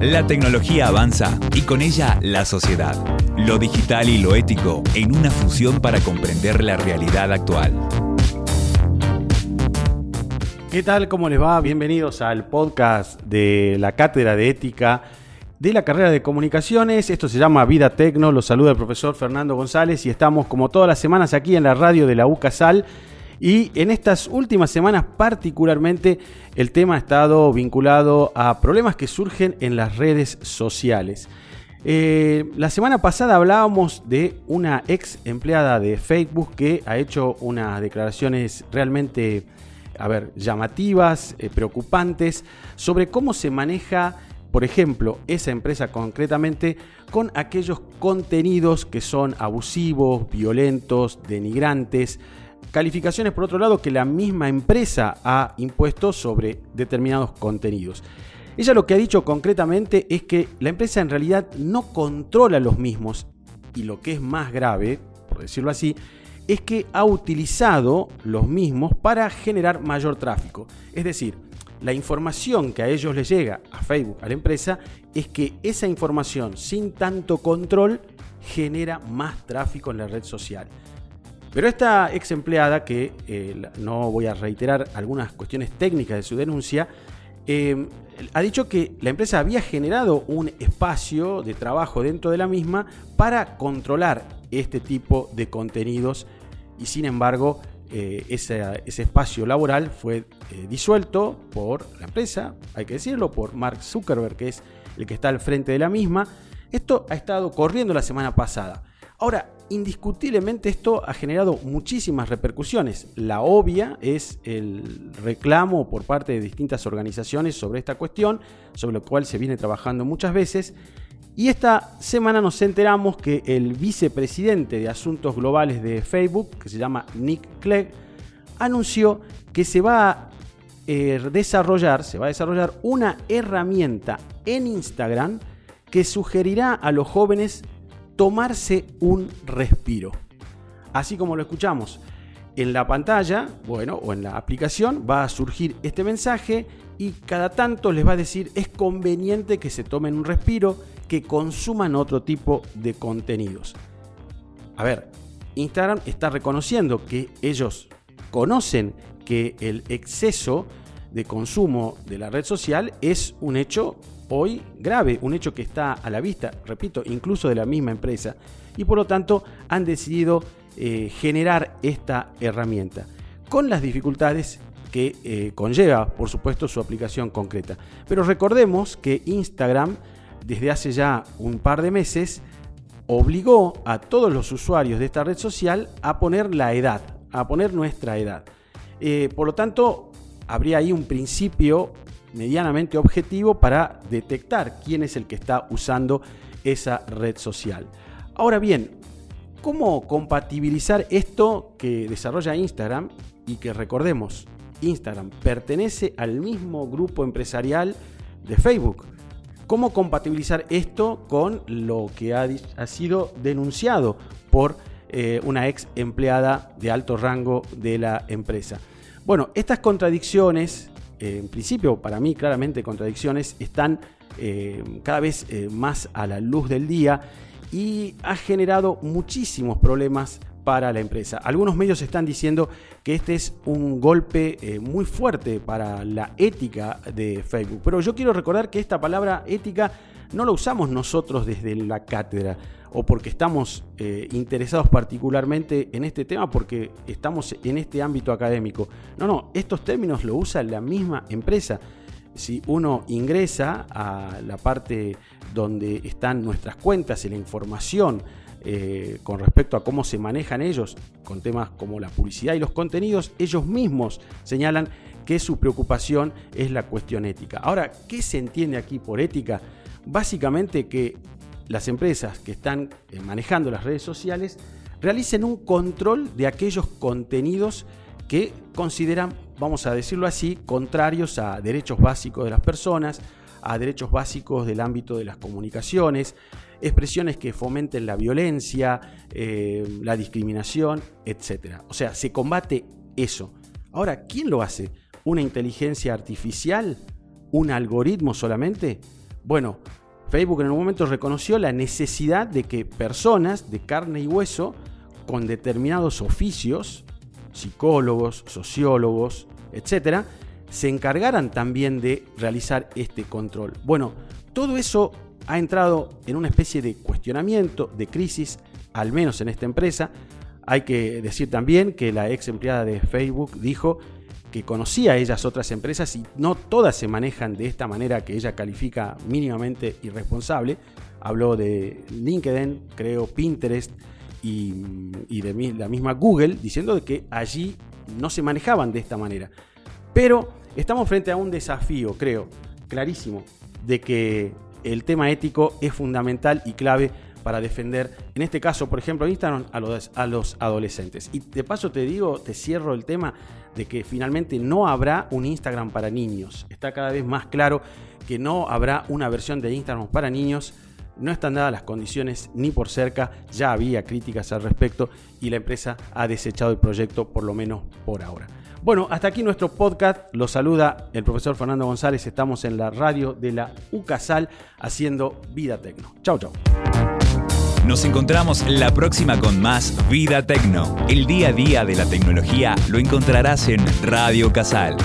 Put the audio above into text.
La tecnología avanza y con ella la sociedad. Lo digital y lo ético en una fusión para comprender la realidad actual. ¿Qué tal? ¿Cómo les va? Bienvenidos al podcast de la Cátedra de Ética de la carrera de comunicaciones. Esto se llama Vida Tecno. Los saluda el profesor Fernando González y estamos como todas las semanas aquí en la radio de la UCASAL. Y en estas últimas semanas particularmente el tema ha estado vinculado a problemas que surgen en las redes sociales. Eh, la semana pasada hablábamos de una ex empleada de Facebook que ha hecho unas declaraciones realmente, a ver, llamativas, eh, preocupantes, sobre cómo se maneja, por ejemplo, esa empresa concretamente con aquellos contenidos que son abusivos, violentos, denigrantes, Calificaciones, por otro lado, que la misma empresa ha impuesto sobre determinados contenidos. Ella lo que ha dicho concretamente es que la empresa en realidad no controla los mismos y lo que es más grave, por decirlo así, es que ha utilizado los mismos para generar mayor tráfico. Es decir, la información que a ellos les llega, a Facebook, a la empresa, es que esa información sin tanto control genera más tráfico en la red social. Pero esta ex empleada, que eh, no voy a reiterar algunas cuestiones técnicas de su denuncia, eh, ha dicho que la empresa había generado un espacio de trabajo dentro de la misma para controlar este tipo de contenidos y sin embargo eh, ese, espacio laboral fue disuelto por la empresa, hay que decirlo, por Mark Zuckerberg, que es el que está al frente de la misma. Esto ha estado corriendo la semana pasada. Ahora, indiscutiblemente esto ha generado muchísimas repercusiones. La obvia es el reclamo por parte de distintas organizaciones sobre esta cuestión, sobre lo cual se viene trabajando muchas veces. Y esta semana nos enteramos que el vicepresidente de Asuntos Globales de Facebook, que se llama Nick Clegg, anunció que se va a eh, desarrollar, se va a desarrollar una herramienta en Instagram que sugerirá a los jóvenes tomarse un respiro. Así como lo escuchamos. En la pantalla, bueno, o en la aplicación va a surgir este mensaje y cada tanto les va a decir es conveniente que se tomen un respiro, que consuman otro tipo de contenidos. A ver, Instagram está reconociendo que ellos conocen que el exceso de consumo de la red social es un hecho hoy grave, un hecho que está a la vista, repito, incluso de la misma empresa, y por lo tanto han decidido eh, generar esta herramienta, con las dificultades que eh, conlleva, por supuesto, su aplicación concreta. Pero recordemos que Instagram, desde hace ya un par de meses, obligó a todos los usuarios de esta red social a poner la edad, a poner nuestra edad. Eh, por lo tanto, habría ahí un principio medianamente objetivo para detectar quién es el que está usando esa red social. Ahora bien, ¿cómo compatibilizar esto que desarrolla Instagram y que recordemos, Instagram pertenece al mismo grupo empresarial de Facebook? ¿Cómo compatibilizar esto con lo que ha, sido denunciado por eh, una ex empleada de alto rango de la empresa? Bueno, estas contradicciones en principio para mí claramente contradicciones, están eh, cada vez eh, más a la luz del día y ha generado muchísimos problemas para la empresa. Algunos medios están diciendo que este es un golpe eh, muy fuerte para la ética de Facebook, pero yo quiero recordar que esta palabra ética no la usamos nosotros desde la cátedra o porque estamos eh, interesados particularmente en este tema porque estamos en este ámbito académico. No, no, estos términos lo usa la misma empresa. Si uno ingresa a la parte donde están nuestras cuentas y la información eh, con respecto a cómo se manejan ellos con temas como la publicidad y los contenidos, ellos mismos señalan que su preocupación es la cuestión ética. Ahora, ¿qué se entiende aquí por ética? Básicamente que las empresas que están eh, manejando las redes sociales realicen un control de aquellos contenidos que consideran, vamos a decirlo así, contrarios a derechos básicos de las personas, a derechos básicos del ámbito de las comunicaciones, expresiones que fomenten la violencia, eh, la discriminación, etc. O sea, se combate eso. Ahora, ¿quién lo hace? ¿Una inteligencia artificial? ¿Un algoritmo solamente? Bueno, Facebook en un momento reconoció la necesidad de que personas de carne y hueso con determinados oficios, psicólogos, sociólogos, etcétera, se encargaran también de realizar este control. Bueno, todo eso ha entrado en una especie de cuestionamiento, de crisis, al menos en esta empresa. Hay que decir también que la ex empleada de Facebook dijo que conocía ellas otras empresas y no todas se manejan de esta manera que ella califica mínimamente irresponsable. Habló de LinkedIn, creo Pinterest y, de la misma Google, diciendo que allí no se manejaban de esta manera. Pero estamos frente a un desafío, creo, clarísimo, de que el tema ético es fundamental y clave para defender, en este caso, por ejemplo, Instagram, a los, los adolescentes. Y de paso te digo, te cierro el tema de que finalmente no habrá un Instagram para niños. Está cada vez más claro que no habrá una versión de Instagram para niños. No están dadas las condiciones ni por cerca, ya había críticas al respecto y la empresa ha desechado el proyecto por lo menos por ahora. Bueno, hasta aquí nuestro podcast. Lo saluda el profesor Fernando González. Estamos en la radio de la UCASAL haciendo Vida Tecno. Chau, chau. Nos encontramos la próxima con más Vida Tecno. El día a día de la tecnología lo encontrarás en Radio Casal